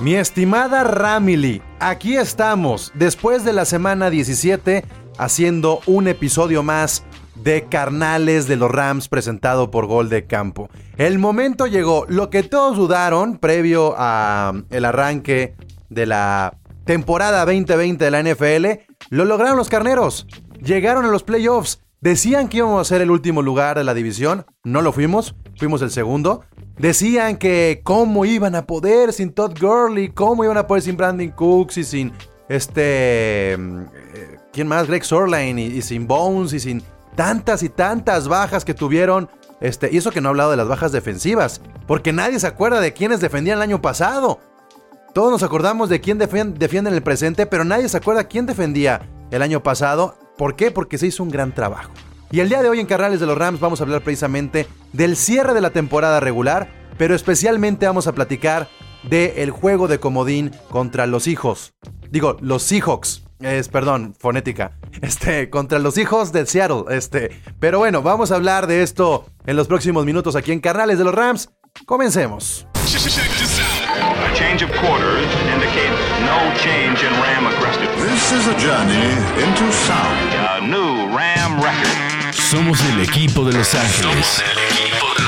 Mi estimada Ramily, aquí estamos, después de la semana 17, haciendo un episodio más de Carnales de los Rams presentado por Gol de Campo. El momento llegó, lo que todos dudaron previo a el arranque de la temporada 2020 de la NFL, lo lograron los carneros. Llegaron a los playoffs. Decían que íbamos a ser el último lugar de la división, no lo fuimos, fuimos el segundo. Decían que cómo iban a poder sin Todd Gurley, cómo iban a poder sin Brandon Cooks y sin este. Mm, eh, ¿Quién más? Greg Sorline y, sin Bones y sin tantas y tantas bajas que tuvieron. Este, y eso que no he hablado de las bajas defensivas, porque nadie se acuerda de quiénes defendían el año pasado. Todos nos acordamos de quién defiende en el presente, pero nadie se acuerda quién defendía el año pasado. ¿Por qué? Porque se hizo un gran trabajo. Y el día de hoy en Carrales de los Rams vamos a hablar precisamente del cierre de la temporada regular, pero especialmente vamos a platicar del juego de comodín contra los hijos. Digo, los Seahawks. Es, perdón, fonética. Este, contra los hijos de Seattle. Este, pero bueno, vamos a hablar de esto en los próximos minutos aquí en Carnales de los Rams. Comencemos. Somos el equipo de Los Ángeles. Somos el equipo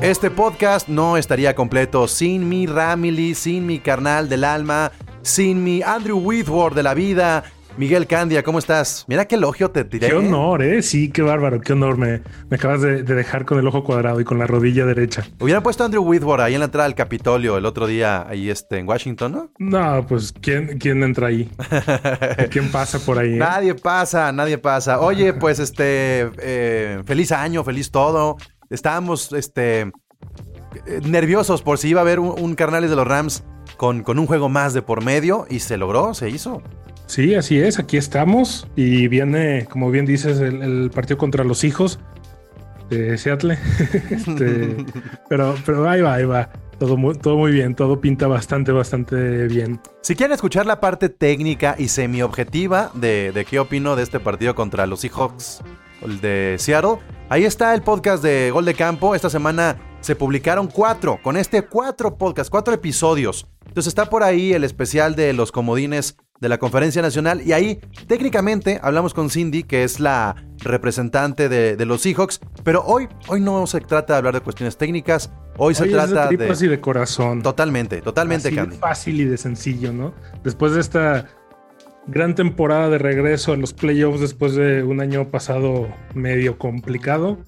Este podcast no estaría completo sin mi Ramily, sin mi carnal del alma, sin mi Andrew Whitworth de la vida. Miguel Candia, ¿cómo estás? Mira qué elogio te tiré. Qué honor, ¿eh? Sí, qué bárbaro, qué honor. Me, me acabas de, dejar con el ojo cuadrado y con la rodilla derecha. Hubiera puesto a Andrew Whitworth ahí en la entrada al Capitolio el otro día, ahí este, en Washington, ¿no? No, pues, ¿quién, quién entra ahí? ¿Quién pasa por ahí? Eh? Nadie pasa, nadie pasa. Oye, pues, este, eh, feliz año, feliz todo estábamos este, nerviosos por si iba a haber un, Carnales de los Rams con, con, un juego más de por medio y se logró, se hizo. Sí, así es, aquí estamos y viene, como bien dices, el, partido contra los hijos de Seattle. Este, pero, pero ahí va, ahí va. Todo muy, todo muy bien, todo pinta bastante, bastante bien. Si quieren escuchar la parte técnica y semi-objetiva de, de qué opino de este partido contra los Seahawks de Seattle, Ahí está el podcast de Gol de Campo. Esta semana se publicaron cuatro, con este cuatro podcasts, cuatro episodios. Entonces está por ahí el especial de los comodines de la Conferencia Nacional y ahí técnicamente hablamos con Cindy, que es la representante de, los Seahawks, pero hoy, hoy no se trata de hablar de cuestiones técnicas, hoy, se trata de... De y de corazón. Totalmente, totalmente, Así fácil y de sencillo, ¿no? Después de esta gran temporada de regreso en los playoffs después de un año pasado medio complicado.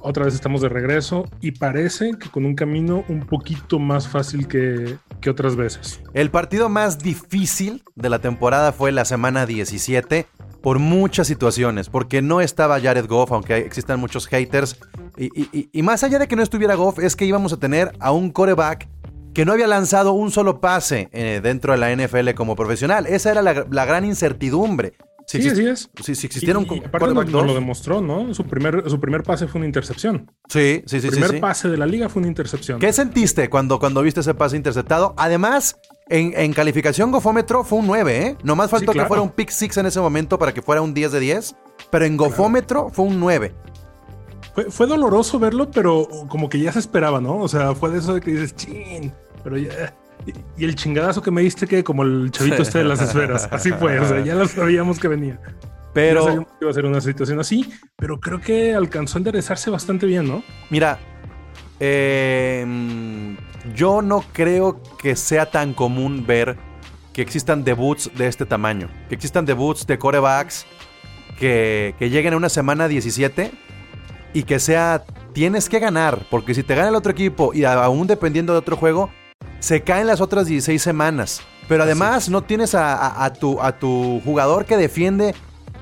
Otra vez estamos de regreso y parece que con un camino un poquito más fácil que, que otras veces. El partido más difícil de la temporada fue la semana 17 por muchas situaciones, porque no estaba Jared Goff, aunque existan muchos haters. Y, y más allá de que no estuviera Goff, es que íbamos a tener a un coreback que no había lanzado un solo pase eh, dentro de la NFL como profesional. Esa era la, gran incertidumbre. sí, así es. Si, si existieron y, aparte lo, demostró, ¿no? Su primer, su primer pase fue una intercepción. Sí, sí, sí. El primer pase de la liga fue una intercepción. ¿Qué sentiste cuando, cuando viste ese pase interceptado? Además, en, calificación gofómetro fue un 9, ¿eh? Nomás faltó que fuera un pick six en ese momento para que fuera un 10 de 10. Pero en gofómetro fue un 9. Fue, doloroso verlo, pero como que ya se esperaba, ¿no? O sea, fue de eso de que dices, chin, pero ya. Y, el chingadazo que me diste que como el chavito este de las esferas. Así fue, o sea, ya lo sabíamos que venía. Pero. Ya iba a ser una situación así, pero creo que alcanzó a enderezarse bastante bien, ¿no? Mira, em, yo no creo que sea tan común ver que existan debuts de este tamaño. Que existan debuts de corebacks que, que lleguen a una semana 17 y que sea, tienes que ganar, porque si te gana el otro equipo y aún dependiendo de otro juego, se caen las otras 16 semanas. Pero además no tienes a, tu, a tu jugador que defiende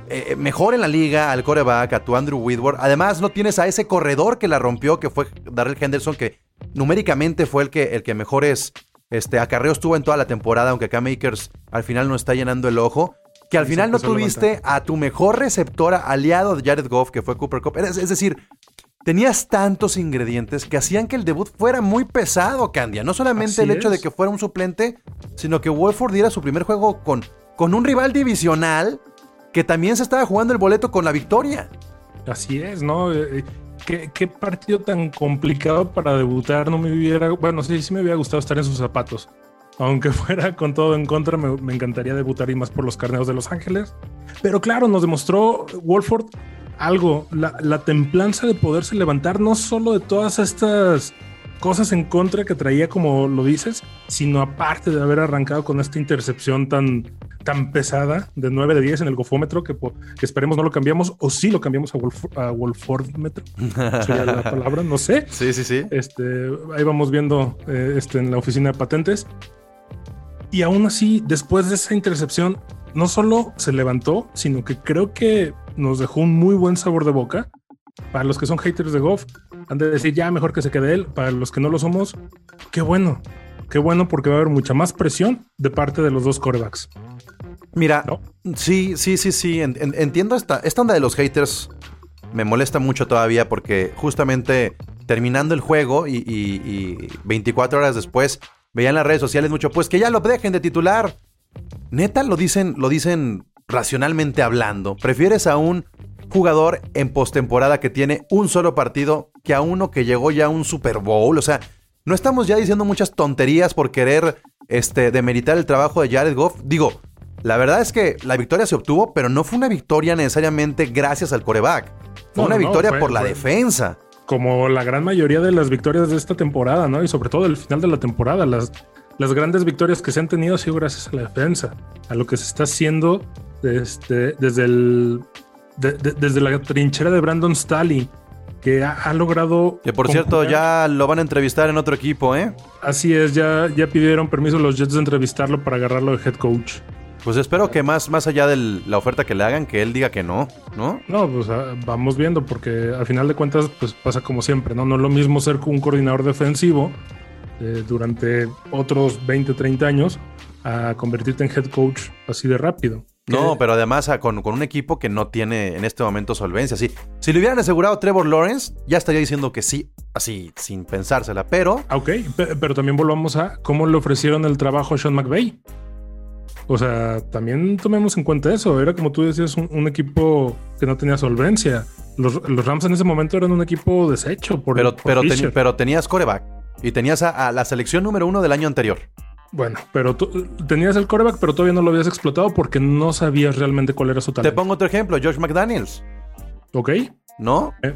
eh, mejor en la liga, al coreback, a tu Andrew Whitworth. Además no tienes a ese corredor que la rompió, que fue Darrell Henderson, que numéricamente fue el que, el que mejores este, acarreos tuvo en toda la temporada, aunque acá Makers al final no está llenando el ojo. que al final no a tuviste a tu mejor receptora aliado de Jared Goff, que fue Cooper Cup. Es, es decir, tenías tantos ingredientes que hacían que el debut fuera muy pesado, Candia. No solamente Así el hecho de que fuera un suplente, sino que Wolford diera su primer juego con, con un rival divisional que también se estaba jugando el boleto con la victoria. Así es, ¿no? Eh, ¿Qué, qué partido tan complicado para debutar. No me hubiera. Bueno, sí, sí me hubiera gustado estar en sus zapatos. Aunque fuera con todo en contra, me, me encantaría debutar y más por los carneos de Los Ángeles. Pero claro, nos demostró Wolford algo, la, la templanza de poderse levantar no solo de todas estas cosas en contra que traía, como lo dices, sino aparte de haber arrancado con esta intercepción tan, tan pesada de 9 de 10 en el gofómetro, que, que esperemos no lo cambiamos, o sí lo cambiamos a, Wolf, a Wolfordmetro, sería la palabra, no sé. Sí, sí, sí. Este, ahí vamos viendo eh, este, en la oficina de patentes. Y aún así, después de esa intercepción, no solo se levantó, sino que creo que nos dejó un muy buen sabor de boca. Para los que son haters de Goff, han de decir ya mejor que se quede él. Para los que no lo somos, qué bueno. Qué bueno porque va a haber mucha más presión de parte de los dos corebacks. Mira, ¿No? sí, sí, sí, sí. en- en- entiendo esta, esta onda de los haters. Me molesta mucho todavía porque justamente terminando el juego y, y- y 24 horas después veían las redes sociales mucho, pues que ya lo dejen de titular. Neta, lo dicen, lo dicen racionalmente hablando. ¿Prefieres a un jugador en postemporada que tiene un solo partido que a uno que llegó ya a un Super Bowl? O sea, no estamos ya diciendo muchas tonterías por querer este, demeritar el trabajo de Jared Goff. Digo, la verdad es que la victoria se obtuvo, pero no fue una victoria necesariamente gracias al coreback. Fue No, una no, victoria fue- por la fue- defensa. como la gran mayoría de las victorias de esta temporada, ¿no? Y sobre todo el final de la temporada, las, las grandes victorias que se han tenido ha sido gracias a la defensa, a lo que se está haciendo este, desde, el, de- de- desde la trinchera de Brandon Staley, que ha, ha logrado... Que por cierto, ya lo van a entrevistar en otro equipo, ¿eh? Así es, ya, ya pidieron permiso los Jets de entrevistarlo para agarrarlo de head coach. Pues espero que más, más allá de la oferta que le hagan, que él diga que no, ¿no? No, pues ah, vamos viendo, porque al final de cuentas, pues pasa como siempre, ¿no? No es lo mismo ser un coordinador defensivo eh, durante otros 20, 30 años a convertirte en head coach así de rápido. No, Que- pero además ah, con, con un equipo que no tiene en este momento solvencia. Sí. Si le hubieran asegurado a Trevor Lawrence, ya estaría diciendo que sí, así, sin pensársela. Pero Ok, pe- pero también volvamos a cómo le ofrecieron el trabajo a Sean McVay. O sea, también tomemos en cuenta eso. Era como tú decías, un, un equipo que no tenía solvencia. Los, los Rams en ese momento eran un equipo deshecho por, pero, por pero, pero tenías coreback y tenías a, a la selección número uno del año anterior. Bueno, pero tú tenías el coreback, pero todavía no lo habías explotado porque no sabías realmente cuál era su Te talento. pongo otro ejemplo, Josh McDaniels, ¿Ok? ¿no? Eh,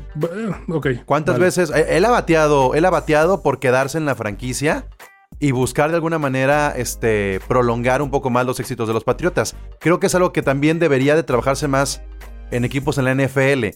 ok. ¿Cuántas vale. veces eh, él ha bateado, él ha bateado por quedarse en la franquicia y buscar de alguna manera este prolongar un poco más los éxitos de los Patriotas? Creo que es algo que también debería de trabajarse más en equipos en la NFL.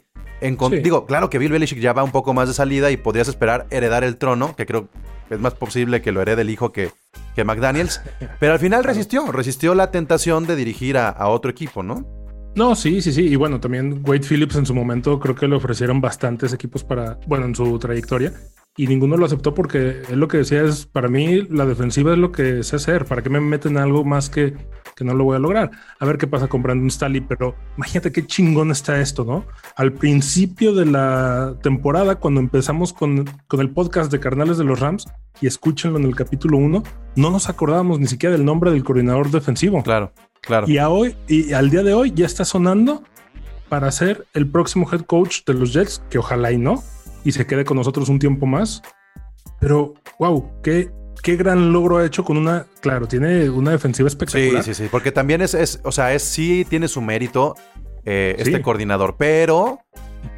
Sí. Digo, claro que Bill Belichick ya va un poco más de salida y podrías esperar heredar el trono, que creo que es más posible que lo herede el hijo que, que McDaniels. Pero al final resistió, resistió la tentación de dirigir a, a otro equipo, ¿no? No, sí, sí, sí. Y bueno, también Wade Phillips en su momento creo que le ofrecieron bastantes equipos para, bueno, en su trayectoria. Y ninguno lo aceptó porque él lo que decía es, para mí la defensiva es lo que sé hacer. ¿Para qué me meten en algo más que, que no lo voy a lograr? A ver qué pasa con Brandon Staley. Pero imagínate qué chingón está esto, ¿no? Al principio de la temporada, cuando empezamos con, con el podcast de Carnales de los Rams, y escúchenlo en el capítulo 1, no nos acordábamos ni siquiera del nombre del coordinador defensivo. Claro, claro. Y a hoy, y al día de hoy ya está sonando para ser el próximo head coach de los Jets, que ojalá y no, y se quede con nosotros un tiempo más. Pero, wow, qué, qué gran logro ha hecho con una, claro, tiene una defensiva Sí, espectacular. sí, sí, porque también es, es o sea, es sí tiene su mérito eh, Sí. este coordinador, pero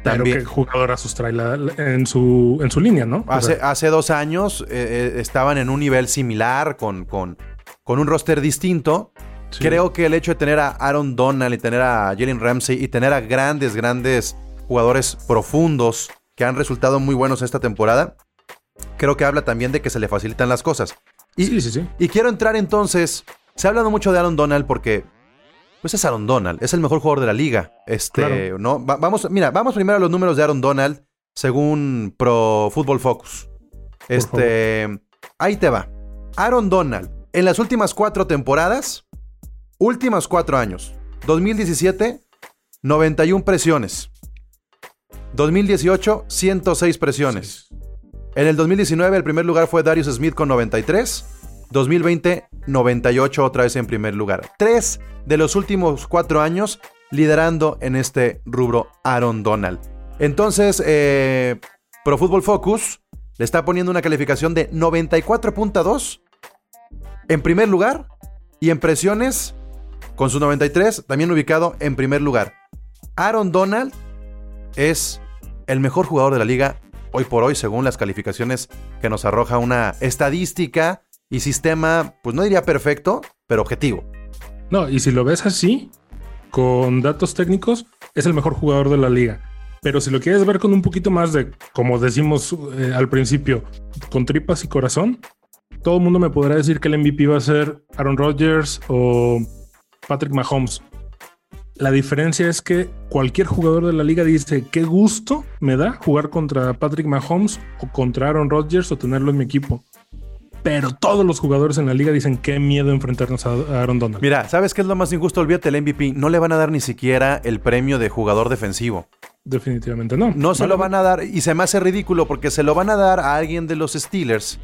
Pero también qué jugadorazos trae la- en, su, en su línea, ¿no? O hace, sea, hace dos años eh, eh, estaban en un nivel similar con, con, con un roster distinto. sí. Creo que el hecho de tener a Aaron Donald y tener a Jalen Ramsey y tener a grandes, grandes jugadores profundos que han resultado muy buenos esta temporada, creo que habla también de que se le facilitan las cosas. Y, sí, sí, sí. y quiero entrar entonces. Se ha hablado mucho de Aaron Donald porque. Pues es Aaron Donald, es el mejor jugador de la liga. Este, Claro. ¿no? Va- vamos, mira, vamos primero a los números de Aaron Donald según Pro Football Focus. Este, ahí te va. Aaron Donald, en las últimas cuatro temporadas, últimos cuatro años, 2017, 91 presiones. 2018, 106 presiones. En el 2019 el primer lugar fue Darius Smith con 93. 2020, 98 otra vez en primer lugar. Tres de los últimos cuatro años liderando en este rubro Aaron Donald. Entonces, eh, Pro Football Focus le está poniendo una calificación de 94.2 en primer lugar y en presiones con su 93 también ubicado en primer lugar. Aaron Donald es el mejor jugador de la liga hoy por hoy según las calificaciones que nos arroja una estadística y sistema, pues no diría perfecto, pero objetivo. No, y si lo ves así, con datos técnicos, es el mejor jugador de la liga. Pero si lo quieres ver con un poquito más de, como decimos eh, al principio, con tripas y corazón, todo el mundo me podrá decir que el MVP va a ser Aaron Rodgers o Patrick Mahomes. La diferencia es que cualquier jugador de la liga dice, qué gusto me da jugar contra Patrick Mahomes o contra Aaron Rodgers o tenerlo en mi equipo pero todos los jugadores en la liga dicen qué miedo enfrentarnos a Aaron Donald. Mira, ¿sabes qué es lo más injusto? Olvídate el MVP. No le van a dar ni siquiera el premio de jugador defensivo. Definitivamente no. No se lo van a dar y se me hace ridículo porque se lo van a dar a alguien de los Steelers,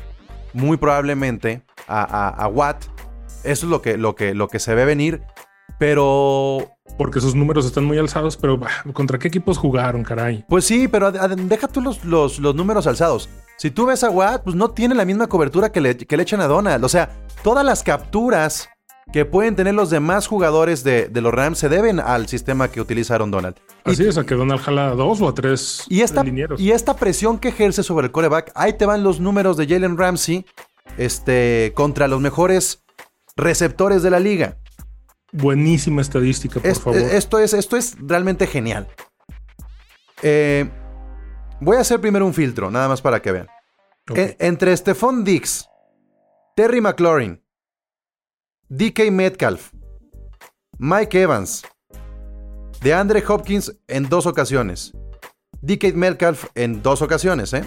muy probablemente a, Watt. Eso es lo que, lo, que, lo que se ve venir, pero porque sus números están muy alzados, pero ¿contra qué equipos jugaron, caray? Pues sí, pero deja tú los, los, los, números alzados. Si tú ves a Watt, pues no tiene la misma cobertura que le, que le echan a Donald. O sea, todas las capturas que pueden tener los demás jugadores de, los Rams se deben al sistema que utilizaron Donald. Así es, a que Donald jala a dos o a tres y esta, Y esta presión que ejerce sobre el coreback, ahí te van los números de Jalen Ramsey este, contra los mejores receptores de la liga. Buenísima estadística, por favor. Esto es, esto es realmente genial. Eh, Voy a hacer primero un filtro, nada más para que vean. entre Stephon Dix, Terry McLaurin, DK Metcalf, Mike Evans, DeAndre Hopkins en dos ocasiones, DK Metcalf en dos ocasiones, ¿eh?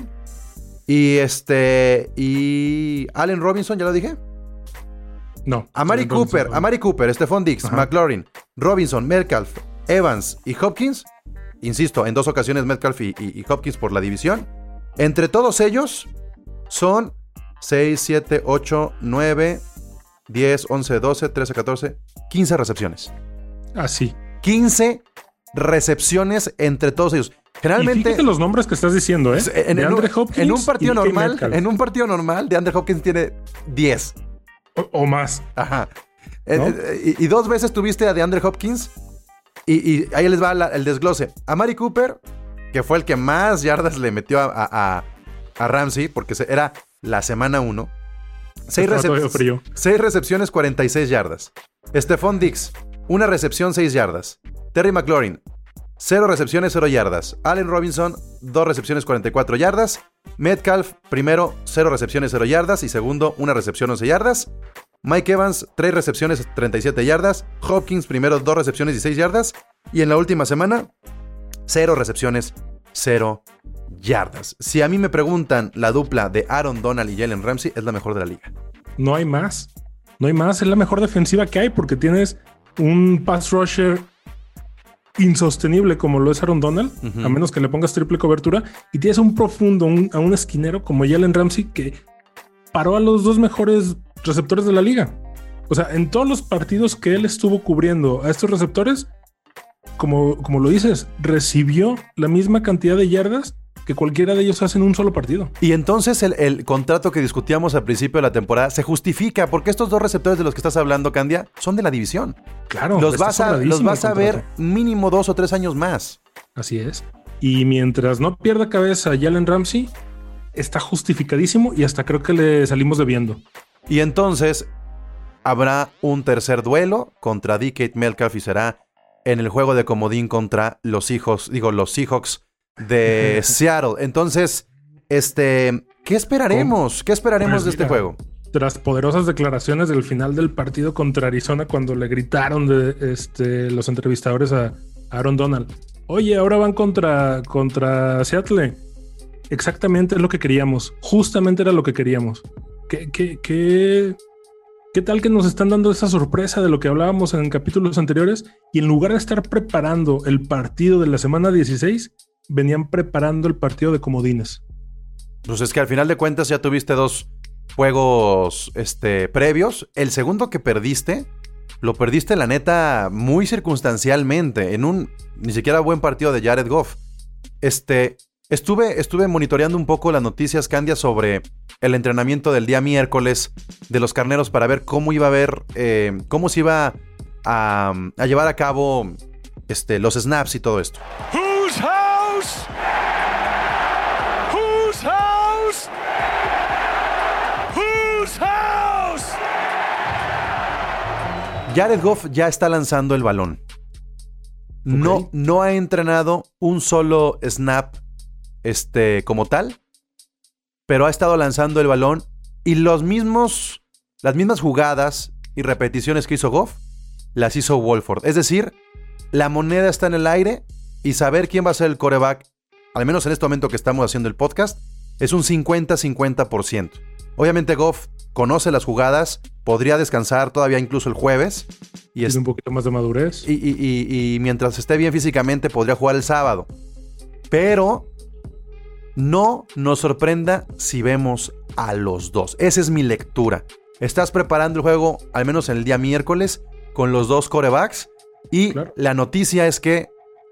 Y este. Y. Allen Robinson, ¿ya lo dije? No. Amari Cooper, Amari Cooper, Stephon Dix, McLaurin, Robinson, Metcalf, Evans y Hopkins insisto, en dos ocasiones Metcalf y, Hopkins por la división. Entre todos ellos son 6, 7, 8, 9, 10, 11, 12, 13, 14, 15 recepciones. Así. 15 recepciones entre todos ellos. Generalmente. fíjate los nombres que estás diciendo, ¿eh? En, de Andre Hopkins en un partido normal, en un partido normal, de Andre Hopkins tiene 10. O, más. Ajá. Eh, eh, y, dos veces tuviste a DeAndre Hopkins y, ahí les va el desglose. A Mari Cooper, que fue el que más yardas le metió a, Ramsey, porque era la semana 1. 6 recepciones, 46 yardas. Stephon Dix, una recepción, 6 yardas. Terry McLaurin, 0 recepciones, 0 yardas. Allen Robinson, 2 recepciones, 44 yardas. Metcalf, primero, 0 recepciones, 0 yardas. Y segundo, una recepción, 11 yardas. Mike Evans, 3 recepciones, 37 yardas. Hopkins, primero 2 recepciones, y 6 yardas. Y en la última semana, 0 recepciones, 0 yardas. Si a mí me preguntan, la dupla de Aaron Donald y Jalen Ramsey es la mejor de la liga. No hay más. No hay más. Es la mejor defensiva que hay porque tienes un pass rusher insostenible como lo es Aaron Donald, a menos que le pongas triple cobertura, y tienes un profundo, a un esquinero como Jalen Ramsey que paró a los dos mejores receptores de la liga. O sea, en todos los partidos que él estuvo cubriendo a estos receptores, como, como lo dices, recibió la misma cantidad de yardas que cualquiera de ellos hace en un solo partido. Y entonces el, contrato que discutíamos al principio de la temporada se justifica porque estos dos receptores de los que estás hablando, Candia, son de la división. Claro, los vas a, los vas a ver mínimo dos o tres años más. Así es. Y mientras no pierda cabeza Jalen Ramsey, está justificadísimo y hasta creo que le salimos debiendo. Y entonces habrá un tercer duelo contra DK Metcalf y será en el juego de comodín contra los hijos, digo, los Seahawks de Seattle. Entonces, este, ¿qué esperaremos? ¿Qué esperaremos pues de este juego? Tras poderosas declaraciones del final del partido contra Arizona, cuando le gritaron de este, los entrevistadores a Aaron Donald, oye, ahora van contra, contra Seattle. Exactamente es lo que queríamos. Justamente era lo que queríamos. ¿Qué, qué, ¿Qué tal que nos están dando esa sorpresa de lo que hablábamos en capítulos anteriores? Y en lugar de estar preparando el partido de la semana 16, venían preparando el partido de comodines. Pues es que al final de cuentas ya tuviste dos juegos este, previos. El segundo que perdiste, lo perdiste la neta muy circunstancialmente, en un ni siquiera buen partido de Jared Goff. Este, estuve, estuve monitoreando un poco las noticias, Candia, sobre el entrenamiento del día miércoles de los carneros para ver cómo iba a ver, eh, cómo se iba a, a, llevar a cabo este, los snaps y todo esto. Whose house? Whose house? Whose house? Jared Goff ya está lanzando el balón. No, no ha entrenado un solo snap este, como tal, pero ha estado lanzando el balón y los mismos, las mismas jugadas y repeticiones que hizo Goff, las hizo Wolford. Es decir, la moneda está en el aire y saber quién va a ser el coreback, al menos en este momento que estamos haciendo el podcast, es un 50-50%. Obviamente Goff conoce las jugadas, podría descansar todavía incluso el jueves. Y Tiene un poquito más de madurez. Y, y- y- y mientras esté bien físicamente podría jugar el sábado. Pero no nos sorprenda si vemos a los dos. Esa es mi lectura. Estás preparando el juego, al menos en el día miércoles, con los dos corebacks. Y Claro. la noticia es que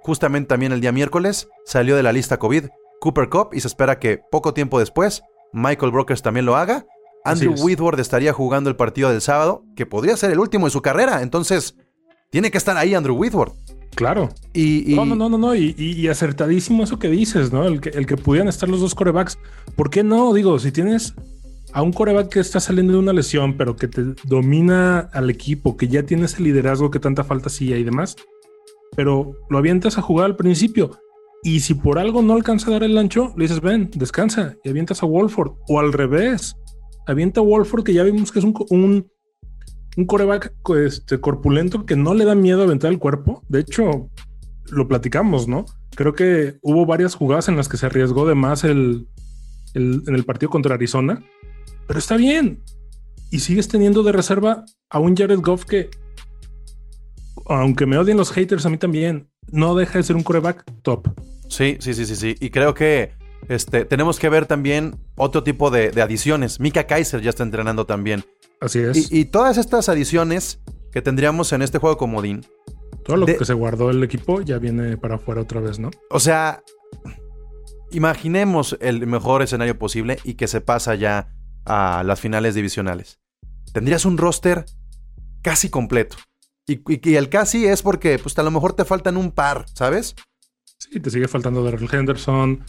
justamente también el día miércoles salió de la lista COVID Cooper Cup y se espera que poco tiempo después Michael Brokers también lo haga. Andrew es. Whitworth estaría jugando el partido del sábado, que podría ser el último de su carrera. Entonces, tiene que estar ahí Andrew Whitworth. Claro. Y, y- No, no, no, no, no. Y, y- y acertadísimo eso que dices, ¿no? El que, el que pudieran estar los dos corebacks. ¿Por qué no? Digo, si tienes a un coreback que está saliendo de una lesión, pero que te domina al equipo, que ya tienes el liderazgo que tanta falta hacía y demás, pero lo avientas a jugar al principio. Y si por algo no alcanza a dar el ancho, le dices, ven, descansa y avientas a Wolford. O al revés, avienta a Wolford, que ya vimos que es un, un, un coreback este, corpulento que no le da miedo aventar el cuerpo. De hecho, lo platicamos, ¿no? Creo que hubo varias jugadas en las que se arriesgó de más el, el- en el partido contra Arizona, pero está bien. Y sigues teniendo de reserva a un Jared Goff que, aunque me odien los haters a mí también, no deja de ser un coreback top. Sí, sí, sí, sí, sí. Y creo que este, tenemos que ver también otro tipo de, de adiciones. Mika Kaiser ya está entrenando también. Así es. Y, y todas estas adiciones que tendríamos en este juego comodín. Todo lo de- que se guardó el equipo ya viene para afuera otra vez, ¿no? O sea, imaginemos el mejor escenario posible y que se pasa ya a las finales divisionales. Tendrías un roster casi completo. Y, y- y el casi es porque pues a lo mejor te faltan un par, ¿sabes? Sí, te sigue faltando Darrell Henderson.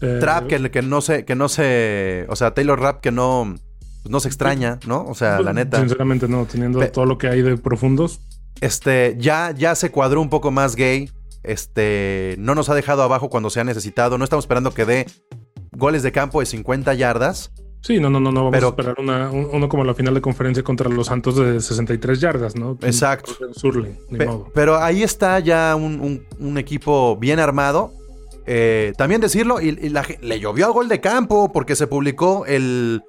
eh, Trap que, que no se, que no se. O sea, Taylor Rap que no, pues, no se extraña, ¿no? O sea, la neta. Sinceramente, no, teniendo Pe- todo lo que hay de profundos. Este, ya, ya se cuadró un poco más gay. Este, no nos ha dejado abajo cuando se ha necesitado. No estamos esperando que dé goles de campo de 50 yardas. Sí, no, no, no, no. Vamos Pero- a esperar una, un- uno como la final de conferencia contra los Santos de 63 yardas, ¿no? Exacto. Ni Pe- modo. pero ahí está ya un, un- un equipo bien armado. Eh, también decirlo, y, y la le llovió a gol de campo porque se publicó el,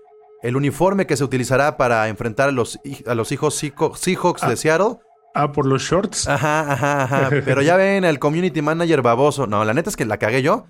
el uniforme que se utilizará para enfrentar a los, a los hijos Seahawks Seahawks Ah. de Seattle. Ah, por los shorts. Ajá, ajá, ajá. Pero ya ven, el community manager baboso. No, la neta es que la cagué yo.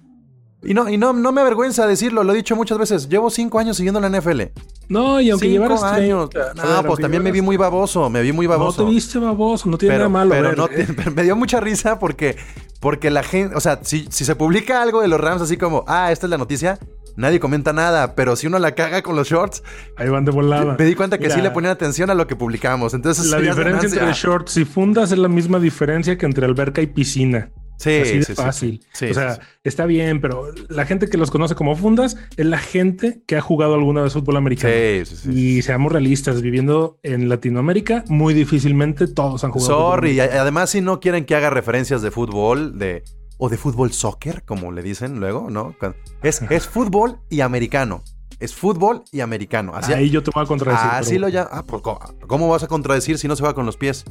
Y no, y no, no me avergüenza decirlo, lo he dicho muchas veces. Llevo cinco años siguiendo la NFL. No, y aunque cinco llevaras años. 30, a No, ver, pues también me vi muy baboso, me vi muy baboso. No te viste baboso, no tiene pero, nada malo. pero no me dio mucha risa porque, porque la gente, o sea, si, si se publica algo de los Rams así como, ah, esta es la noticia, nadie comenta nada, pero si uno la caga con los shorts, Ahí van de volada. me di cuenta que sí le ponían atención a lo que publicamos. Entonces, La diferencia ganancia. entre shorts y fundas es la misma diferencia que entre alberca y piscina. Sí, Así sí, fácil. sí. o sea, está bien, pero la gente que los conoce como fundas es la gente que ha jugado alguna vez fútbol americano. Sí, sí, sí. Y seamos realistas, viviendo en Latinoamérica, muy difícilmente todos han jugado. fútbol Sorry, a- además si no quieren que haga referencias de fútbol, de o de fútbol soccer, como le dicen luego, ¿no? Es, es fútbol y americano. Es fútbol y americano. Así, Ahí yo te voy a contradecir. así pero- lo ya. Ah, pues, ¿cómo- ¿cómo vas a contradecir si no se va con los pies?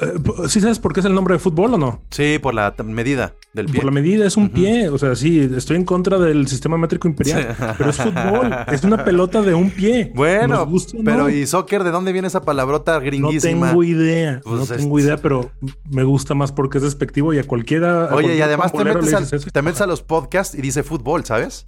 Eh, ¿Sí sabes por qué es el nombre de fútbol o no? Sí, por la medida del pie. Por la medida es un pie. O sea, sí, estoy en contra del sistema métrico imperial. Pero es fútbol. es una pelota de un pie. Bueno, pero ¿y soccer? ¿De dónde viene esa palabrota gringuísima? No tengo idea. no pues tengo idea, pero me gusta más porque es despectivo y a cualquiera. Oye, y además te metes, a los podcasts y dice fútbol, ¿sabes?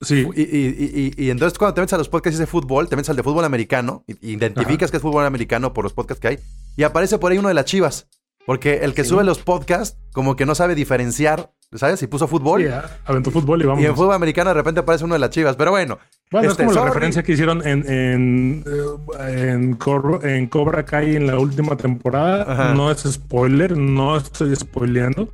Sí. Y, entonces cuando te metes a los podcasts de fútbol, te metes al de fútbol americano, identificas que es fútbol americano por los podcasts que hay, y aparece por ahí uno de las chivas. Porque el que sube los podcasts, como que no sabe diferenciar, ¿sabes? Y puso fútbol. Sí, aventó fútbol y vamos. Y en fútbol americano de repente aparece uno de las chivas. Pero bueno. Bueno, es este, como la referencia que hicieron en, en, eh, en, Cobra Kai en la última temporada. No es spoiler, no estoy spoileando.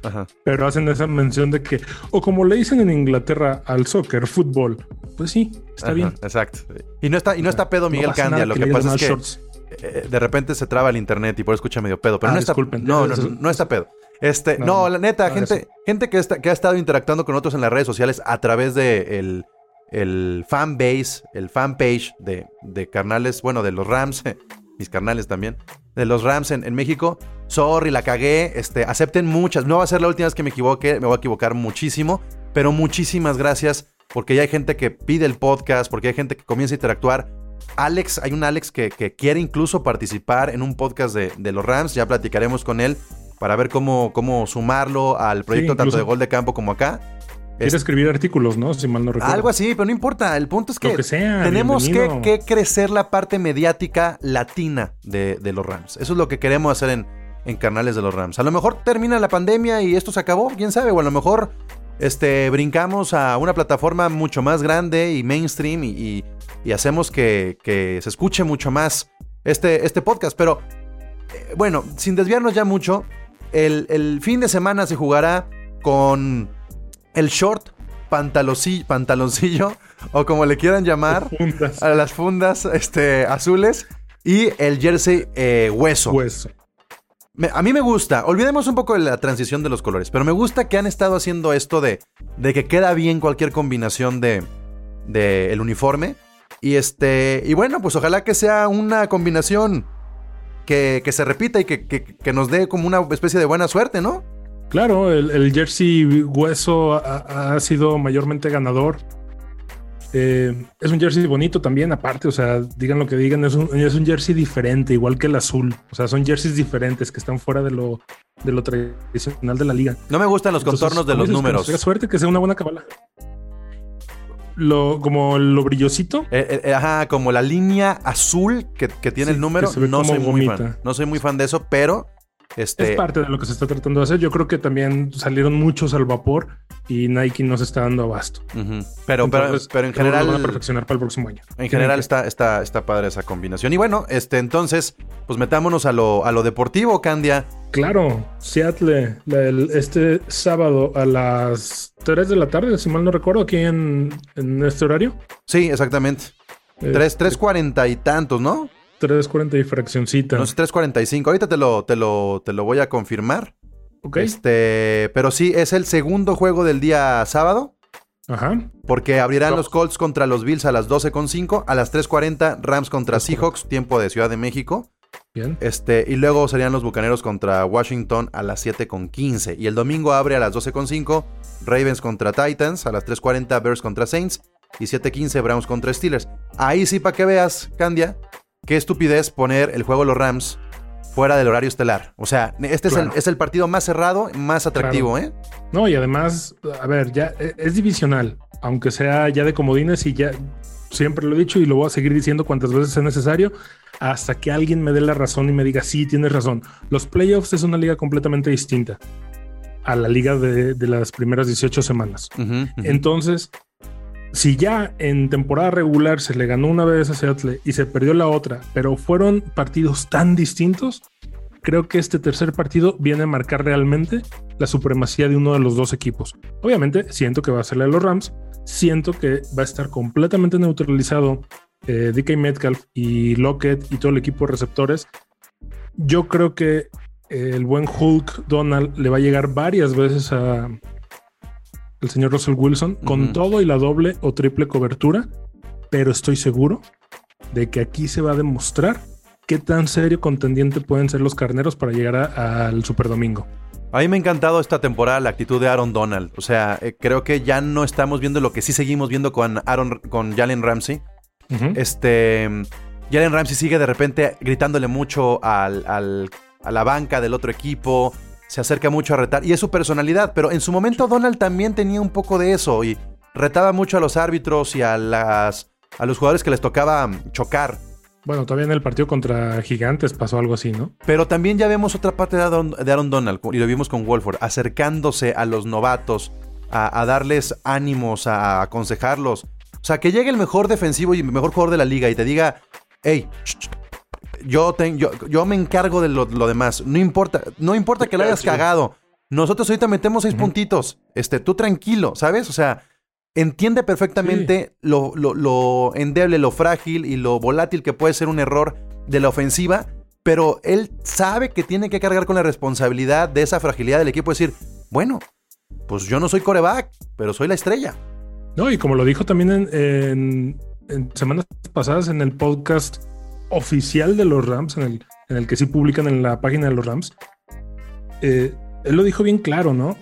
Pero hacen esa mención de que, o como le dicen en Inglaterra al soccer, fútbol. Pues sí, está bien. Exacto. Y no está, y no está pedo Miguel Candia. Lo que, pasa es que eh, de repente se traba el internet y por eso escucha medio pedo. Pero ah, no está. No, no, no, está pedo. Este, no, la neta, gente, gente que, está, que ha estado interactuando con nosotros en las redes sociales a través de el, el fan base, el fan page de, de carnales, bueno, de los Rams, mis carnales también, de los Rams en, en, México. Sorry, la cagué. Este, acepten muchas. No va a ser la última vez que me equivoque, me voy a equivocar muchísimo. Pero muchísimas gracias porque ya hay gente que pide el podcast, porque hay gente que comienza a interactuar. Alex, hay un Alex que, quiere incluso participar en un podcast de, los Rams, ya platicaremos con él para ver cómo, cómo sumarlo al proyecto tanto de gol de campo como acá. Quiere escribir artículos, ¿no? Si mal no recuerdo. Algo así, pero no importa. El punto es que, tenemos que, crecer la parte mediática latina de, los Rams. Eso es lo que queremos hacer en, en canales de los Rams. A lo mejor termina la pandemia y esto se acabó, quién sabe. O a lo mejor este, brincamos a una plataforma mucho más grande y mainstream y, hacemos que, se escuche mucho más este, este podcast. Pero eh, bueno, sin desviarnos ya mucho, el, fin de semana se jugará con el short pantaloncillo, o como le quieran llamar, a las fundas este, azules y el jersey eh, hueso. Hueso a mí me gusta, olvidemos un poco de la transición de los colores, pero me gusta que han estado haciendo esto de, de que queda bien cualquier combinación de, de el uniforme. Y este, y bueno, pues ojalá que sea una combinación que, se repita y que, nos dé como una especie de buena suerte, ¿no? Claro, el, jersey hueso ha, sido mayormente ganador eh, es un jersey bonito también, aparte, o sea, digan lo que digan, es un, es un, jersey diferente, igual que el azul. O sea, son jerseys diferentes que están fuera de lo, de lo tradicional de la liga. No me gustan los contornos de los números. Que suerte que sea una buena cabala. Lo, como lo brillosito. Eh, eh, ajá, como la línea azul que, tiene el número. No soy muy fan. No soy muy fan de eso, pero este... Es parte de lo que se está tratando de hacer. Yo creo que también salieron muchos al vapor y Nike no se está dando abasto. pero, pero, pero, en general. Lo van a perfeccionar para el próximo año. En general está, está, está padre esa combinación. Y bueno, este, entonces, pues metámonos a lo, a lo deportivo, Candia. Claro, Seattle, este sábado a las 3 de la tarde, si mal no recuerdo, aquí en, en este horario. Sí, exactamente. 3.40 y tantos, ¿no? 3.40 y fraccioncita. No es 3.45. Ahorita te lo, te, lo, te lo voy a confirmar. Ok. Este, pero sí, es el segundo juego del día sábado. Ajá. Porque abrirán los Colts contra los Bills a las 12.5. A las 3.40 Rams contra Seahawks, tiempo de Ciudad de México. Bien. Este, y luego serían los Bucaneros contra Washington a las 7.15. Y el domingo abre a las 12.5 Ravens contra Titans. A las 3.40 Bears contra Saints. Y 7.15 Browns contra Steelers. Ahí sí, para que veas, Candia, qué estupidez poner el juego de los Rams fuera del horario estelar. O sea, este es, el, partido más cerrado, más atractivo, ¿eh? No, y además, a ver, ya e, es divisional, aunque sea ya de comodines y ya siempre lo he dicho y lo voy a seguir diciendo cuantas veces sea necesario, hasta que alguien me dé la razón y me diga, sí, tienes razón. Los playoffs es una liga completamente distinta a la liga de, las primeras 18 semanas. Entonces, si ya en temporada regular se le ganó una vez a Seattle y se perdió la otra, pero fueron partidos tan distintos, creo que este tercer partido viene a marcar realmente la supremacía de uno de los dos equipos. Obviamente, siento que va a ser la de los Rams, siento que va a estar completamente neutralizado eh, DK Metcalf y Lockett y todo el equipo de receptores. Yo creo que el buen Hulk Donald le va a llegar varias veces a, el señor Russell Wilson con todo y la doble o triple cobertura, pero estoy seguro de que aquí se va a demostrar qué tan serio contendiente pueden ser los carneros para llegar al Super Domingo. A mí me ha encantado esta temporada la actitud de Aaron Donald. O sea, eh, creo que ya no estamos viendo lo que sí seguimos viendo con Aaron, con Jalen Ramsey. Este. Jalen Ramsey sigue de repente gritándole mucho al, a la banca del otro equipo. Se acerca mucho a retar. Y es su personalidad. Pero en su momento Donald también tenía un poco de eso. Y retaba mucho a los árbitros y a las. a los jugadores que les tocaba chocar. Bueno, todavía en el partido contra Gigantes pasó algo así, ¿no? Pero también ya vemos otra parte de Aaron, Donald, y lo vimos con Wolford, acercándose a los novatos, a, darles ánimos, a, aconsejarlos. O sea, que llegue el mejor defensivo y el mejor jugador de la liga y te diga, hey, yo, yo, me encargo de lo, demás. No importa, no importa que lo hayas cagado. Nosotros ahorita metemos seis puntitos. Este, tú tranquilo, ¿sabes? O sea, entiende perfectamente lo, lo, endeble, lo frágil y lo volátil que puede ser un error de la ofensiva, pero él sabe que tiene que cargar con la responsabilidad de esa fragilidad del equipo, decir, bueno, pues yo no soy coreback, pero soy la estrella. No, y como lo dijo también en, semanas pasadas en el podcast oficial de los Rams, en el, en el que sí publican en la página de los Rams, eh, él lo dijo bien claro, ¿no?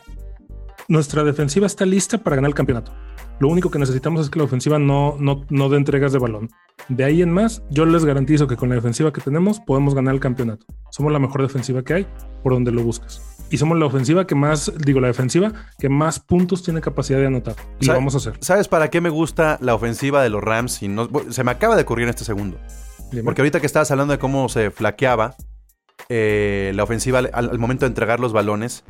Nuestra defensiva está lista para ganar el campeonato. Lo único que necesitamos es que la ofensiva no, no, no dé entregas de balón. De ahí en más, yo les garantizo que con la defensiva que tenemos podemos ganar el campeonato. Somos la mejor defensiva que hay, por donde lo buscas. Y somos la ofensiva que más, digo, la defensiva que más puntos tiene capacidad de anotar. Y lo vamos a hacer. ¿Sabes para qué me gusta la ofensiva de los Rams? Y no, se me acaba de ocurrir en este segundo. Porque ahorita que estabas hablando de cómo se flaqueaba eh, la ofensiva al, momento de entregar los balones,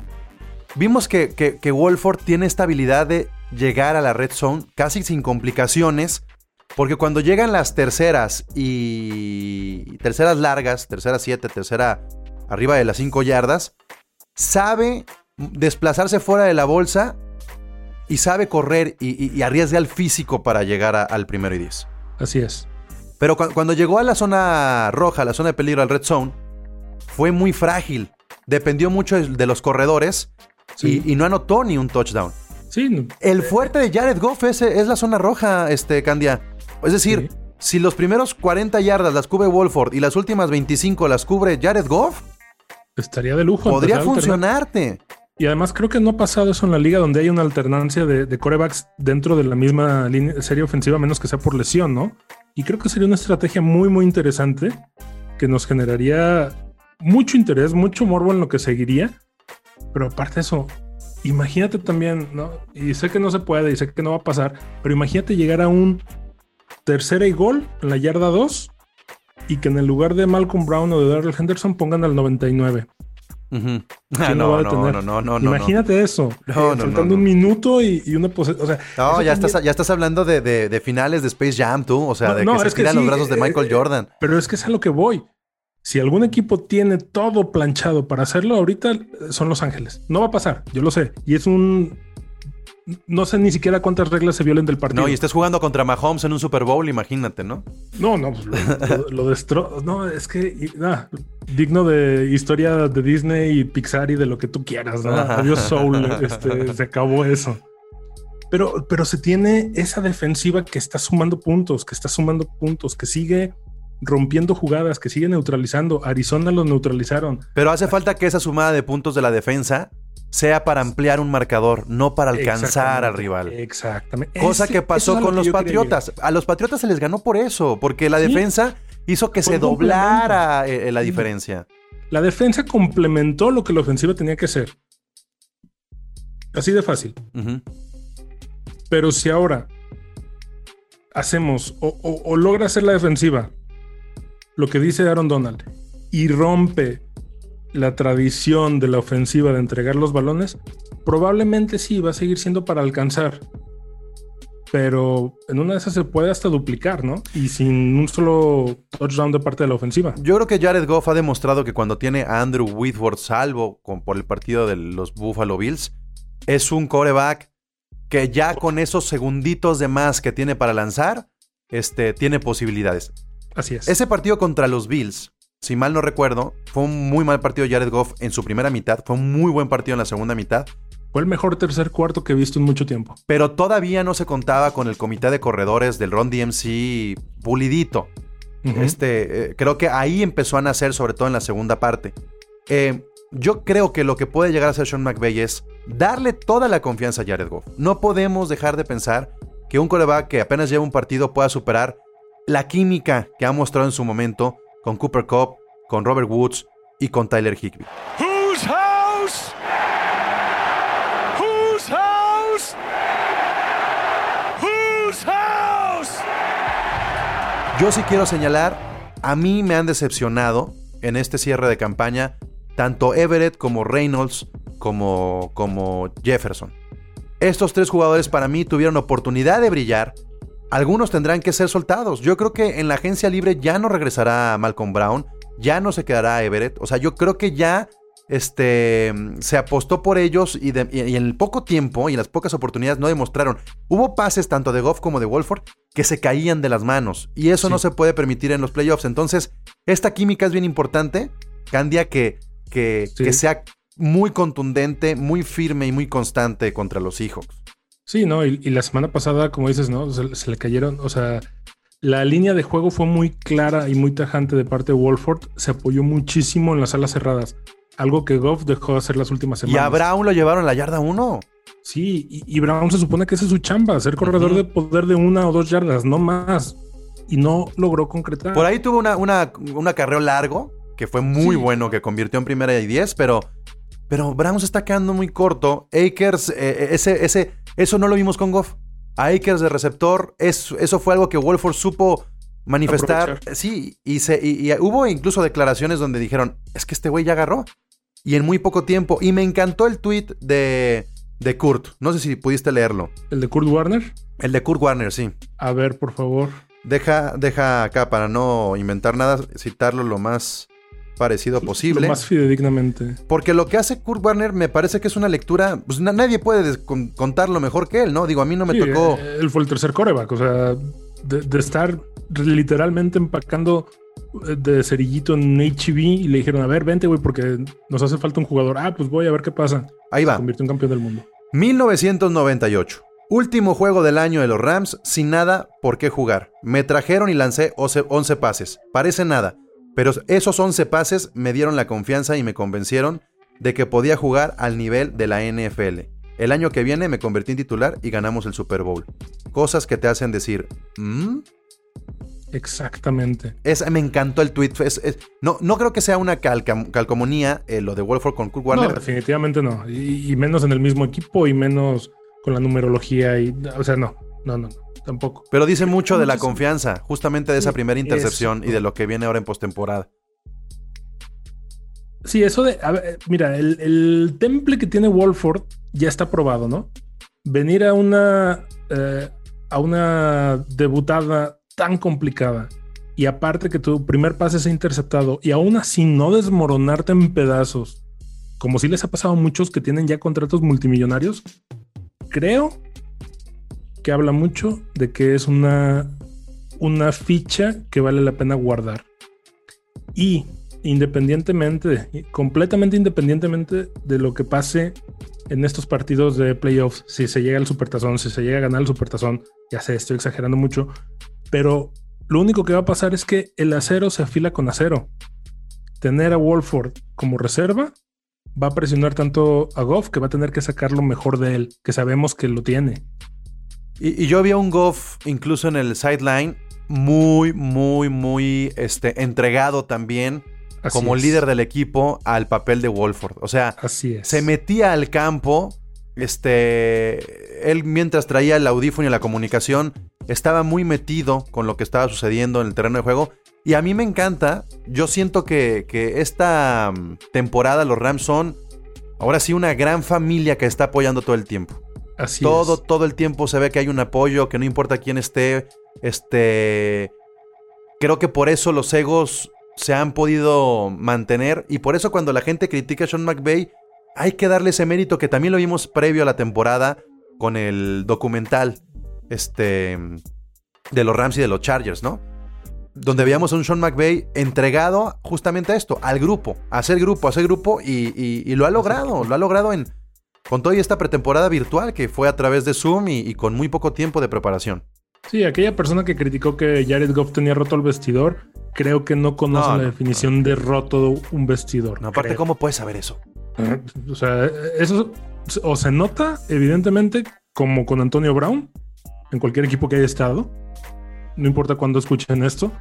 vimos que, que, que Wolford tiene esta habilidad de llegar a la red zone casi sin complicaciones. Porque cuando llegan las terceras y terceras largas, tercera 7, tercera arriba de las 5 yardas, sabe desplazarse fuera de la bolsa y sabe correr y, arriesga el físico para llegar al primero y 10. Así es. Pero cuando llegó a la zona roja, a la zona de peligro, al red zone, fue muy frágil. Dependió mucho de los corredores y, y no anotó ni un touchdown. Sí. El fuerte de Jared Goff es, la zona roja, este, Candia. Es decir, si los primeros 40 yardas las cubre Wolford y las últimas 25 las cubre Jared Goff, estaría de lujo. Podría funcionarte. Y además creo que no ha pasado eso en la liga donde hay una alternancia de, corebacks dentro de la misma serie ofensiva, menos que sea por lesión, ¿no? Y creo que sería una estrategia muy, muy interesante que nos generaría mucho interés, mucho morbo en lo que seguiría. Pero aparte de eso, imagínate también, ¿no? Y sé que no se puede y sé que no va a pasar, pero imagínate llegar a un tercera y gol en la yarda 2 y que en el lugar de Malcolm Brown o de Darrell Henderson pongan al 99. No, no, no, no, no, Imagínate eso. No, eh, un minuto y, una pose o sea, No, ya estás, ya estás hablando de, finales de Space Jam, tú. O sea, de que se estiran los brazos de eh, Michael Jordan. Pero es que es a lo que voy. Si algún equipo tiene todo planchado para hacerlo, ahorita son Los Ángeles. No va a pasar, yo lo sé. Y es un. No sé ni siquiera cuántas reglas se violen del partido. No, y estás jugando contra Mahomes en un Super Bowl, imagínate, ¿no? No, no, pues lo, lo, No, es que. digno de historia de Disney y Pixar y de lo que tú quieras, ¿no? Adiós, Soul. Este, se acabó eso. Pero, pero se tiene esa defensiva que está sumando puntos, que está sumando puntos, que sigue rompiendo jugadas, que sigue neutralizando. Arizona los neutralizaron. Pero hace falta que esa sumada de puntos de la defensa sea para ampliar un marcador, no para alcanzar al rival. Exactamente. Cosa que pasó con los Patriotas. A los Patriotas se les ganó por eso, porque la defensa hizo que se doblara eh, eh, la diferencia. La defensa complementó lo que la ofensiva tenía que ser. Así de fácil. Pero si ahora hacemos o logra hacer la defensiva lo que dice Aaron Donald y rompe la tradición de la ofensiva de entregar los balones, probablemente sí va a seguir siendo para alcanzar. Pero en una de esas se puede hasta duplicar, ¿no? Y sin un solo touchdown de parte de la ofensiva. Yo creo que Jared Goff ha demostrado que cuando tiene a Andrew Whitworth salvo por el partido de los Buffalo Bills, es un coreback que ya con esos segunditos de más que tiene para lanzar, este, tiene posibilidades. Así es. Ese partido contra los Bills, si mal no recuerdo, fue un muy mal partido Jared Goff en su primera mitad. Fue un muy buen partido en la segunda mitad. Fue el mejor tercer cuarto que he visto en mucho tiempo. Pero todavía no se contaba con el comité de corredores del Ron DMC pulidito. este, eh, creo que ahí empezó a nacer, sobre todo en la segunda parte. Eh, yo creo que lo que puede llegar a hacer Sean McVay es darle toda la confianza a Jared Goff. No podemos dejar de pensar que un coreback que apenas lleva un partido pueda superar la química que ha mostrado en su momento con Cooper Cup, con Robert Woods y con Tyler Higby. house? house? house? Yo sí quiero señalar, a mí me han decepcionado en este cierre de campaña tanto Everett como Reynolds como, como Jefferson. Estos tres jugadores para mí tuvieron oportunidad de brillar. Algunos tendrán que ser soltados. Yo creo que en la agencia libre ya no regresará Malcolm Brown, ya no se quedará Everett. O sea, yo creo que ya este, se apostó por ellos y, en el poco tiempo y en las pocas oportunidades no demostraron. Hubo pases tanto de Goff como de Wolford que se caían de las manos y eso no se puede permitir en los playoffs. Entonces, esta química es bien importante. Candia que que, sea muy contundente, muy firme y muy constante contra los Seahawks. Sí, ¿no? Y, la semana pasada, como dices, ¿no? Se, le cayeron, o sea, la línea de juego fue muy clara y muy tajante de parte de Wolford. Se apoyó muchísimo en las alas cerradas. Algo que Goff dejó de hacer las últimas semanas. Y a Brown lo llevaron a la yarda 1. Sí, y, Brown se supone que esa es su chamba, ser corredor de poder de una o dos yardas, no más. Y no logró concretar. Por ahí tuvo una, una, un acarreo largo, que fue muy bueno, que convirtió en primera y 10, pero, pero Brown se está quedando muy corto. Akers, eh, eh, ese, ese, eso no lo vimos con Goff. A Akers de receptor, eso, eso fue algo que Wolford supo manifestar. Sí, y, se, y, hubo incluso declaraciones donde dijeron, es que este güey ya agarró. Y en muy poco tiempo. Y me encantó el tweet de, de Kurt. No sé si pudiste leerlo. ¿El de Kurt Warner? El de Kurt Warner, sí. A ver, por favor. Deja, deja acá para no inventar nada, citarlo lo más parecido posible. más fidedignamente. Porque lo que hace Kurt Warner me parece que es una lectura. Pues nadie puede contarlo mejor que él, ¿no? Digo, a mí no me tocó. Eh, él fue el tercer coreback, o sea, de, estar literalmente empacando eh, de cerillito en HB y le dijeron, a ver, vente, güey, porque nos hace falta un jugador. Ah, pues voy a ver qué pasa. Ahí va. Se convierte en campeón del mundo. 1998. Último juego del año de los Rams sin nada por qué jugar. Me trajeron y lancé 11 pases. Parece nada. Pero esos 11 pases me dieron la confianza y me convencieron de que podía jugar al nivel de la NFL. El año que viene me convertí en titular y ganamos el Super Bowl. Cosas que te hacen decir, ¿Mm? Exactamente. me encantó el tweet. no, no creo que sea una calcomonía eh, lo de Wolford con Kurt Warner. No, definitivamente no. Y, y, menos en el mismo equipo y menos con la numerología. Y, o sea, no, no, no tampoco. Pero dice mucho de la confianza, justamente de esa primera intercepción y de lo que viene ahora en postemporada. Sí, eso de. mira, el, temple que tiene Wolford ya está probado, ¿no? Venir a una. Eh, a una debutada tan complicada y aparte que tu primer pase sea interceptado y aún así no desmoronarte en pedazos, como si les ha pasado a muchos que tienen ya contratos multimillonarios, creo que habla mucho de que es una, una ficha que vale la pena guardar. Y independientemente, completamente independientemente de lo que pase en estos partidos de playoffs, si se llega al supertazón, si se llega a ganar el supertazón, ya sé, estoy exagerando mucho, pero lo único que va a pasar es que el acero se afila con acero. Tener a Wolford como reserva va a presionar tanto a Goff que va a tener que sacar lo mejor de él, que sabemos que lo tiene. Y, yo vi a un Goff incluso en el sideline muy, muy, muy este, entregado también como líder del equipo al papel de Wolford. O sea, se metía al campo. Este, él mientras traía el audífono y la comunicación, estaba muy metido con lo que estaba sucediendo en el terreno de juego. Y a mí me encanta, yo siento que, que esta mm, temporada los Rams son ahora sí una gran familia que está apoyando todo el tiempo todo, todo el tiempo se ve que hay un apoyo, que no importa quién esté. Este. Creo que por eso los egos se han podido mantener. Y por eso cuando la gente critica a Sean McVay, hay que darle ese mérito que también lo vimos previo a la temporada con el documental. Este. De los Rams y de los Chargers, ¿no? Donde veíamos a un Sean McVay entregado justamente a esto, al grupo, a hacer grupo, a hacer grupo, y lo ha logrado, lo ha logrado en, con toda esta pretemporada virtual que fue a través de Zoom y, con muy poco tiempo de preparación. Sí, aquella persona que criticó que Jared Goff tenía roto el vestidor, creo que no conoce la definición de roto un vestidor. No, aparte, ¿cómo puedes saber eso? O sea, eso o se nota, evidentemente, como con Antonio Brown, en cualquier equipo que haya estado. No importa cuándo escuchen esto.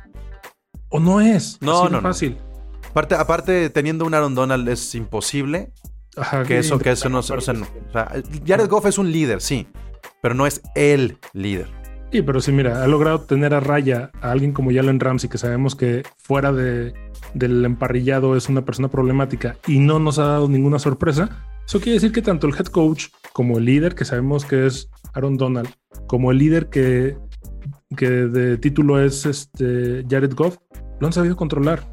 O no es. No, no. Fácil. Aparte, aparte, teniendo un Aaron Donald es imposible que eso, que eso no, se... o sea, Jared Goff es un líder, sí, pero no es el líder. Sí, pero sí, mira, ha logrado tener a raya a alguien como Jalen Ramsey, que sabemos que fuera de, del emparrillado es una persona problemática y no nos ha dado ninguna sorpresa. Eso quiere decir que tanto el head coach como el líder, que sabemos que es Aaron Donald, como el líder que, que de título es este Jared Goff, lo han sabido controlar.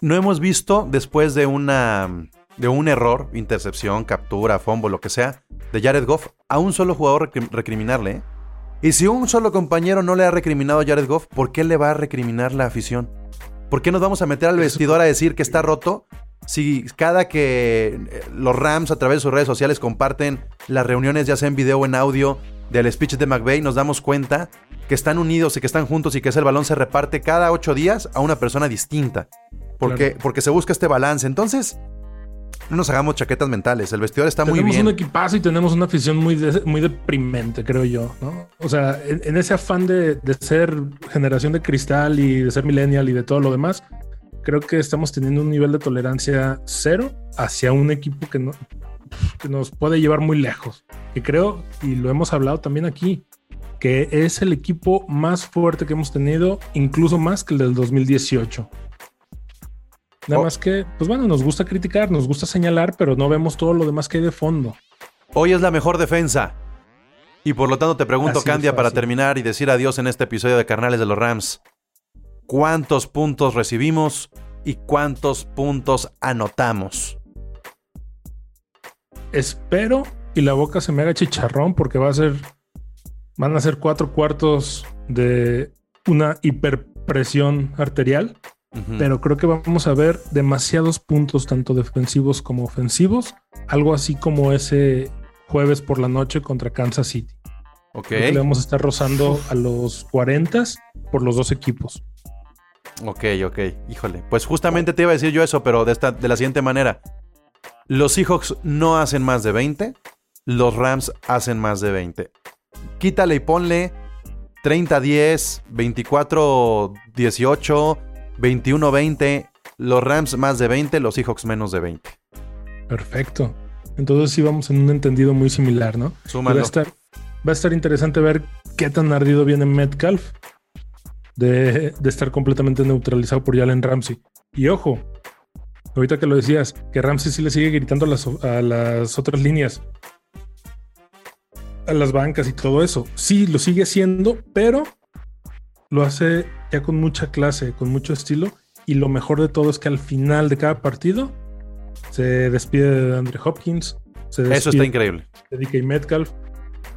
No hemos visto después de una de un error, intercepción, captura, fumble, lo que sea, de Jared Goff, a un solo jugador recriminarle. ¿eh? Y si un solo compañero no le ha recriminado a Jared Goff, ¿por qué le va a recriminar la afición? ¿Por qué nos vamos a meter al vestidor a decir que está roto? Si cada que eh, los Rams a través de sus redes sociales comparten las reuniones, ya sea en video o en audio, del speech de McVeigh, nos damos cuenta que están unidos y que están juntos y que ese balón se reparte cada ocho días a una persona distinta. Porque, porque se busca este balance. Entonces, no nos hagamos chaquetas mentales. El vestidor está muy bien. Tenemos un equipazo y tenemos una afición muy, muy deprimente, creo yo. ¿no? O sea, en, ese afán de, ser generación de cristal y de ser millennial y de todo lo demás, creo que estamos teniendo un nivel de tolerancia cero hacia un equipo que, no, que nos puede llevar muy lejos. Y creo, y lo hemos hablado también aquí, que es el equipo más fuerte que hemos tenido, incluso más que el del 2018. Nada oh. más que, pues bueno, nos gusta criticar, nos gusta señalar, pero no vemos todo lo demás que hay de fondo. Hoy es la mejor defensa. Y por lo tanto te pregunto, Candia, para terminar y decir adiós en este episodio de Carnales de los Rams. ¿Cuántos puntos recibimos y cuántos puntos anotamos? Espero y la boca se me haga chicharrón porque va a ser. Van a ser cuatro cuartos de una hiperpresión arterial pero creo que vamos a ver demasiados puntos, tanto defensivos como ofensivos, algo así como ese jueves por la noche contra Kansas City. Ok. le vamos a estar rozando a los 40 por los dos equipos. Ok, ok. Híjole. Pues justamente te iba a decir yo eso, pero de, esta, de la siguiente manera. Los Seahawks no hacen más de 20. Los Rams hacen más de 20. Quítale y ponle 30-10, 24-18, 21-20, los Rams más de 20, los Seahawks menos de 20. Perfecto. Entonces sí vamos en un entendido muy similar, ¿no? Va a, estar, va a estar interesante ver qué tan ardido viene Metcalf de, de estar completamente neutralizado por Jalen Ramsey. Y ojo, ahorita que lo decías, que Ramsey sí le sigue gritando a las, a las otras líneas, a las bancas y todo eso. Sí, lo sigue haciendo, pero lo hace con mucha clase, con mucho estilo. Y lo mejor de todo es que al final de cada partido se despide de Andre Hopkins. Eso está increíble. De DK Metcalf.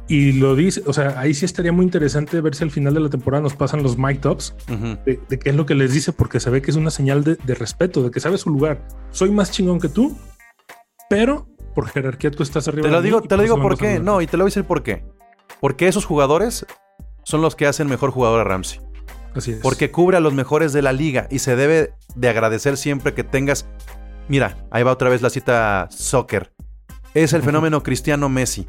Y lo dice, o sea, ahí sí estaría muy interesante ver si al final de la temporada nos pasan los mic tops de, qué es lo que les dice, porque se ve que es una señal de, respeto, de que sabe su lugar. Soy más chingón que tú, pero por jerarquía tú estás arriba. Te lo digo, te lo digo por qué. No, y te lo voy a decir por qué. Porque esos jugadores son los que hacen mejor jugador a Ramsey. Así es. Porque cubre a los mejores de la liga y se debe de agradecer siempre que tengas. Mira, ahí va otra vez la cita soccer. Es el fenómeno Cristiano Messi.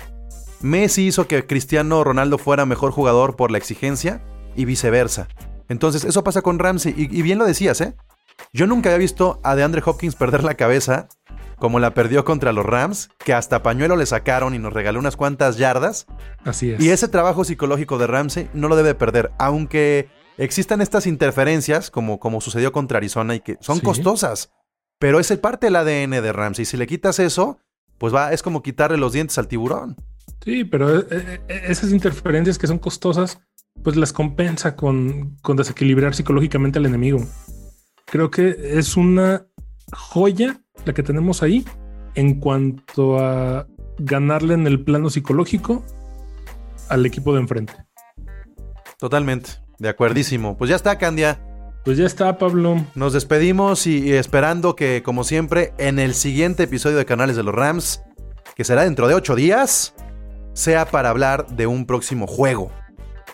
Messi hizo que Cristiano Ronaldo fuera mejor jugador por la exigencia y viceversa. Entonces, eso pasa con Ramsey. Y, y bien lo decías, ¿eh? Yo nunca había visto a DeAndre Hopkins perder la cabeza como la perdió contra los Rams, que hasta pañuelo le sacaron y nos regaló unas cuantas yardas. Así es. Y ese trabajo psicológico de Ramsey no lo debe perder, aunque existan estas interferencias, como, como sucedió contra Arizona, y que son costosas. Pero es el parte del ADN de Ramsey. Si le quitas eso, pues va, es como quitarle los dientes al tiburón. Sí, pero eh, eh, eh, esas interferencias que son costosas, pues las compensa con, con desequilibrar psicológicamente al enemigo. Creo que es una joya la que tenemos ahí en cuanto a ganarle en el plano psicológico al equipo de enfrente. Totalmente, de acuerdísimo. Pues ya está, Candia. Pues ya está, Pablo. Nos despedimos y, esperando que, como siempre, en el siguiente episodio de Canales de los Rams, que será dentro de ocho días, sea para hablar de un próximo juego.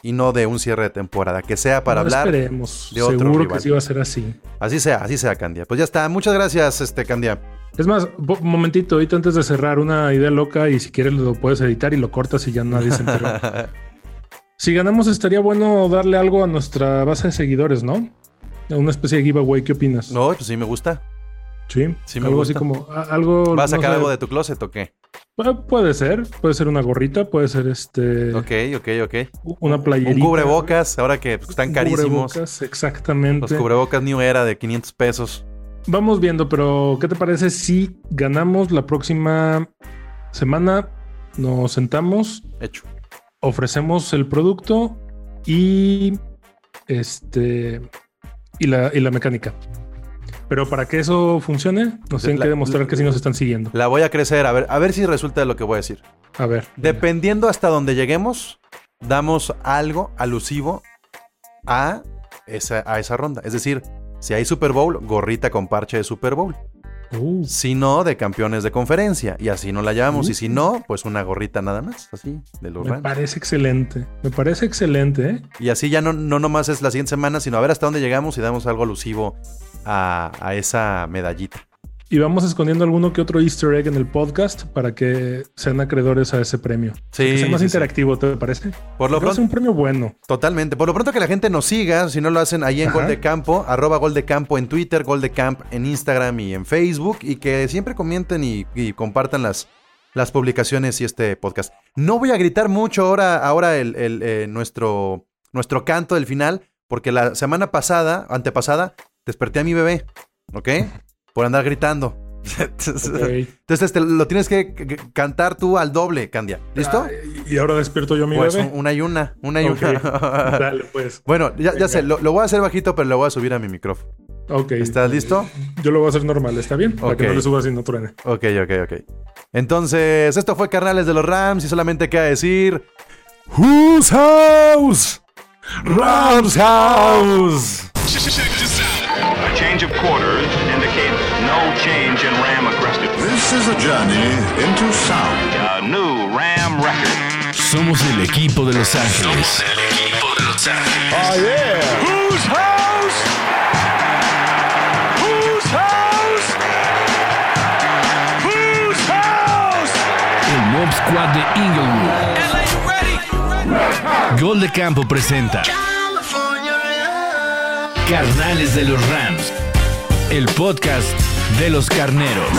y no de un cierre de temporada. Que sea para No hablar Esperemos. de otro Seguro rival. que sí va a ser así. Así sea, así sea, Candia. Pues ya está. Muchas gracias, este Candia. Es más, un momentito, ahorita antes de cerrar una idea loca y si quieres lo puedes editar y lo cortas y ya nadie se enteró. si ganamos estaría bueno darle algo a nuestra base de seguidores, ¿no? Una especie de giveaway, ¿qué opinas? no, pues sí me gusta. Sí, Sí me algo gusta. así como a- algo. ¿Vas a no sacar sé, algo de tu closet o qué? pu- Puede ser, puede ser una gorrita, puede ser este Ok, ok, ok. una playerita. Un cubrebocas, ahora que pues, están Un carísimos. cubrebocas, exactamente. Los cubrebocas New Era de 500 pesos. Vamos viendo, pero ¿qué te parece si ganamos la próxima semana? Nos sentamos, Hecho. Ofrecemos el producto y este y la, y la mecánica. Pero para que eso funcione, nos tienen La- que demostrar que sí nos están siguiendo. La voy a crecer, a ver, a ver si resulta de lo que voy a decir. A ver. Dependiendo hasta donde lleguemos, damos algo alusivo a esa, a esa ronda. Es decir, si hay Super Bowl, gorrita con parche de Super Bowl. Uh, Si no, de campeones de conferencia. Y así no la llamamos. Uh. Y si no, pues una gorrita nada más, así, de los me parece excelente. Me parece excelente, ¿eh? Y así ya no, no nomás es la siguiente semana, sino a ver hasta dónde llegamos y damos algo alusivo a, a esa medallita. Y vamos escondiendo alguno que otro Easter egg en el podcast para que sean acreedores a ese premio. Sí, que sea más sí, sí. interactivo, ¿te parece? Por lo Creo que es pronto, un premio bueno. totalmente. Por lo pronto que la gente nos siga, si no lo hacen ahí en Ajá. Gol de Campo, arroba Gol de Campo en Twitter, Gol de Camp en Instagram y en Facebook, y que siempre comenten y, y compartan las, las publicaciones y este podcast. No voy a gritar mucho ahora, ahora el, el, eh, nuestro, nuestro canto del final, porque la semana pasada, antepasada, desperté a mi bebé, ¿ok? Por andar gritando. Entonces te lo tienes que cantar tú al doble, Candia. ¿Listo? Ah, y ahora despierto yo a mi pues bebé. una y una, una y una. Dale, pues. bueno, ya, sé, lo, lo voy a hacer bajito, pero lo voy a subir a mi micrófono. Ok. ¿Estás listo? Yo lo voy a hacer normal, ¿está bien? Para que no le subas y no truene. Ok, ok, ok. Entonces, esto fue Carnales de los Rams y solamente queda decir... Whose house? Rams house. A change of quarters This is a journey into sound. A new Ram record. Somos el equipo de Los Ángeles. el equipo de Los Ángeles. Oh, yeah. Whose house? Whose house? Whose house? El Mob Squad de Inglewood. Gol de Campo presenta Carnales de los Rams. El podcast de los carneros.